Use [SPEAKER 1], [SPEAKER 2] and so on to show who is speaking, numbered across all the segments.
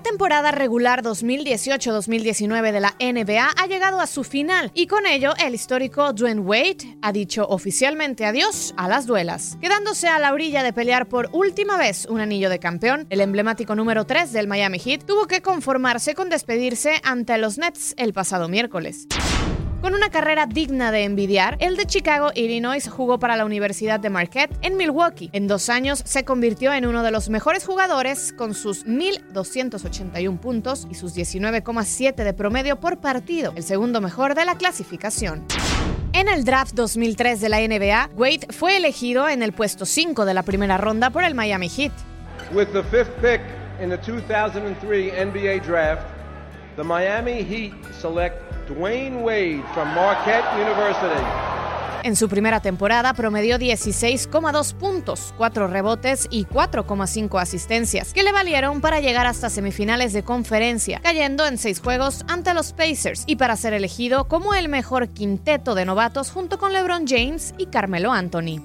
[SPEAKER 1] La temporada regular 2018-2019 de la NBA ha llegado a su final y con ello el histórico Dwayne Wade ha dicho oficialmente adiós a las duelas. Quedándose a la orilla de pelear por última vez un anillo de campeón, el emblemático número 3 del Miami Heat tuvo que conformarse con despedirse ante los Nets el pasado miércoles. Con una carrera digna de envidiar, el de Chicago, Illinois, jugó para la Universidad de Marquette en Milwaukee. En dos años se convirtió en uno de los mejores jugadores con sus 1.281 puntos y sus 19,7 de promedio por partido, el segundo mejor de la clasificación. En el draft 2003 de la NBA, Wade fue elegido en el puesto 5 de la primera ronda por el Miami Heat.
[SPEAKER 2] With the fifth pick in the 2003 NBA the Miami Heat select Dwayne Wade from Marquette University.
[SPEAKER 1] En su primera temporada promedió 16,2 puntos, 4 rebotes y 4,5 asistencias, que le valieron para llegar hasta semifinales de conferencia, cayendo en 6 juegos ante los Pacers y para ser elegido como el mejor quinteto de novatos junto con LeBron James y Carmelo Anthony.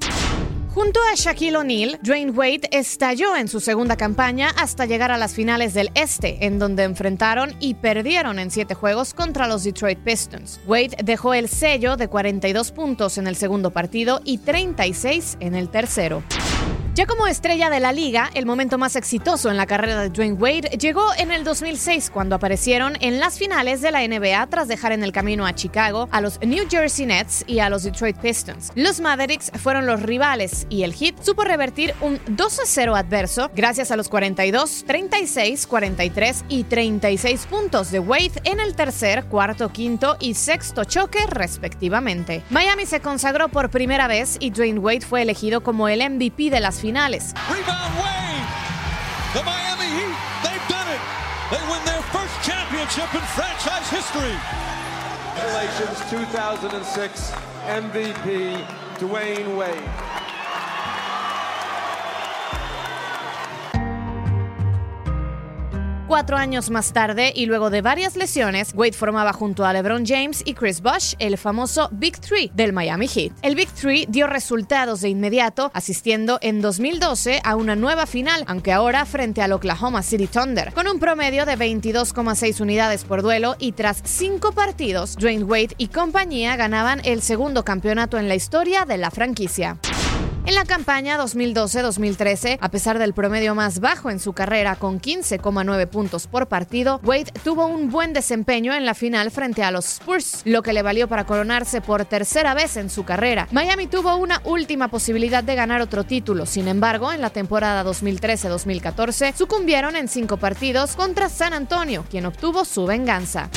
[SPEAKER 1] Junto a Shaquille O'Neal, Dwayne Wade estalló en su segunda campaña hasta llegar a las finales del Este, en donde enfrentaron y perdieron en siete juegos contra los Detroit Pistons. Wade dejó el sello de 42 puntos en el segundo partido y 36 en el tercero. Ya como estrella de la liga, el momento más exitoso en la carrera de Dwayne Wade llegó en el 2006 cuando aparecieron en las finales de la NBA tras dejar en el camino a Chicago, a los New Jersey Nets y a los Detroit Pistons. Los Mavericks fueron los rivales y el Heat supo revertir un 2-0 adverso gracias a los 42, 36, 43 y 36 puntos de Wade en el tercer, cuarto, quinto y sexto choque respectivamente. Miami se consagró por primera vez y Dwayne Wade fue elegido como el MVP de las finales.
[SPEAKER 3] Rebound Wade. The Miami Heat, they've done it. They win their first championship in franchise history.
[SPEAKER 2] Congratulations, 2006 MVP Dwayne Wade.
[SPEAKER 1] Cuatro años más tarde y luego de varias lesiones, Wade formaba junto a LeBron James y Chris Bosh el famoso Big Three del Miami Heat. El Big Three dio resultados de inmediato, asistiendo en 2012 a una nueva final, aunque ahora frente al Oklahoma City Thunder, con un promedio de 22,6 unidades por duelo y tras cinco partidos, Dwayne Wade y compañía ganaban el segundo campeonato en la historia de la franquicia. En la campaña 2012-2013, a pesar del promedio más bajo en su carrera con 15,9 puntos por partido, Wade tuvo un buen desempeño en la final frente a los Spurs, lo que le valió para coronarse por tercera vez en su carrera. Miami tuvo una última posibilidad de ganar otro título, sin embargo, en la temporada 2013-2014 sucumbieron en cinco partidos contra San Antonio, quien obtuvo su venganza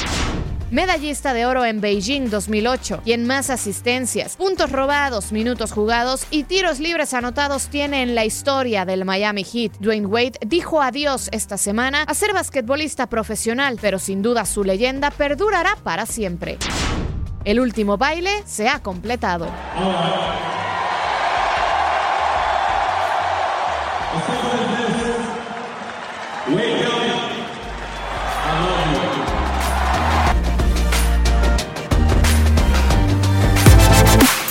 [SPEAKER 1] medallista de oro en Beijing 2008, quien más asistencias, puntos robados, minutos jugados y tiros libres anotados tiene en la historia del Miami Heat. Dwayne Wade dijo adiós esta semana a ser basquetbolista profesional, pero sin duda su leyenda perdurará para siempre. El último baile se ha completado.